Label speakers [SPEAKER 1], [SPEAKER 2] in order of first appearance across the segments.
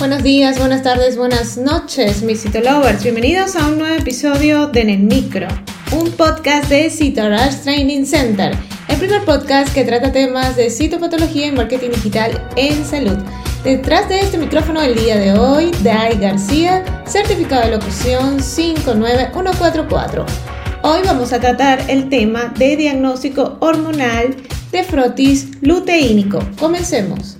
[SPEAKER 1] Buenos días, buenas tardes, buenas noches, mis Citolovers. Bienvenidos a un nuevo episodio de En Micro, un podcast de Citorush Training Center, el primer podcast que trata temas de citopatología y marketing digital en salud. Detrás de este micrófono el día de hoy, Dai García, certificado de locución 59144. Hoy vamos a tratar el tema de diagnóstico hormonal de frotis luteínico. Comencemos.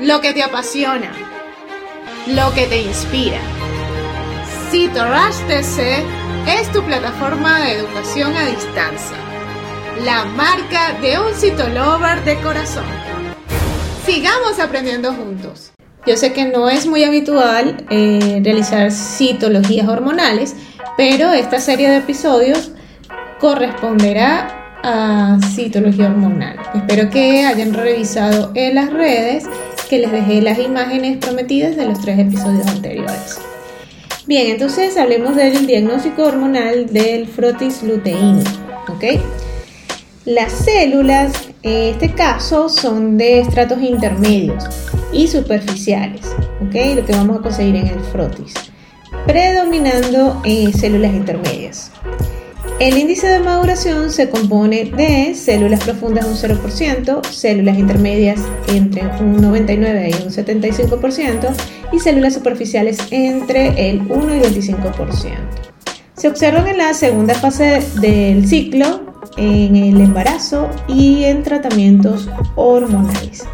[SPEAKER 1] lo que te apasiona, lo que te inspira. CitoRush TC es tu plataforma de educación a distancia, la marca de un citolover de corazón. Sigamos aprendiendo juntos. Yo sé que no es muy habitual eh, realizar citologías hormonales, pero esta serie de episodios corresponderá a citología hormonal. Espero que hayan revisado en las redes que les dejé las imágenes prometidas de los tres episodios anteriores. Bien, entonces hablemos del diagnóstico hormonal del frotis luteínico. ¿ok? Las células, en este caso, son de estratos intermedios y superficiales, ¿ok? Lo que vamos a conseguir en el frotis, predominando células intermedias. El índice de maduración se compone de células profundas un 0%, células intermedias entre un 99 y un 75% y células superficiales entre el 1 y 25%. Se observan en la segunda fase del ciclo, en el embarazo y en tratamientos hormonales.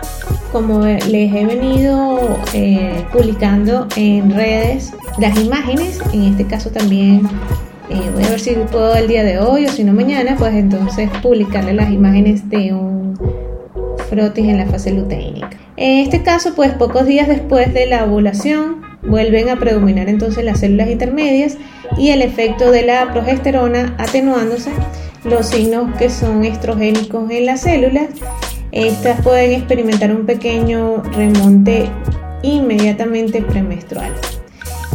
[SPEAKER 1] Como les he venido eh, publicando en redes las imágenes, en este caso también eh, voy a ver si puedo el día de hoy o si no mañana, pues entonces publicarle las imágenes de un frotis en la fase luteínica. En este caso, pues pocos días después de la ovulación, vuelven a predominar entonces las células intermedias y el efecto de la progesterona atenuándose, los signos que son estrogénicos en las células, estas pueden experimentar un pequeño remonte inmediatamente premenstrual.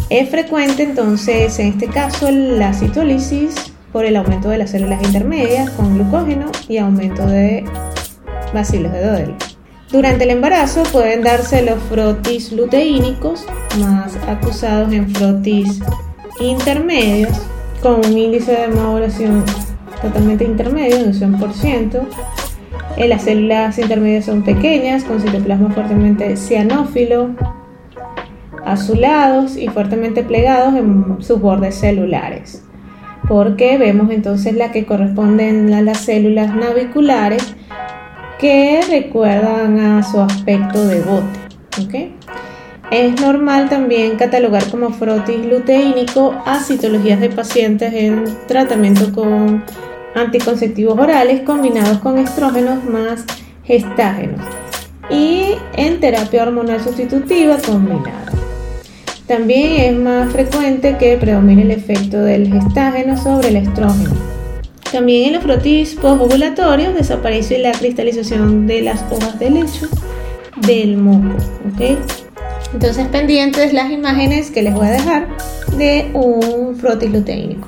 [SPEAKER 1] Es frecuente entonces en este caso la citólisis por el aumento de las células intermedias con glucógeno y aumento de bacilos de Dodel. Durante el embarazo pueden darse los frotis luteínicos, más acusados en frotis intermedios, con un índice de maduración totalmente intermedio de un 100%. Eh, las células intermedias son pequeñas, con citoplasma fuertemente cianófilo, azulados y fuertemente plegados en sus bordes celulares. Porque vemos entonces la que corresponden a las células naviculares que recuerdan a su aspecto de bote. Es normal también catalogar como frotis luteínico a citologías de pacientes en tratamiento con anticonceptivos orales combinados con estrógenos más gestágenos y en terapia hormonal sustitutiva combinada. También es más frecuente que predomine el efecto del gestágeno sobre el estrógeno. También en los frotis postovulatorios desaparece la cristalización de las hojas de lecho del moco. Entonces pendientes las imágenes que les voy a dejar de un frotis luteínico.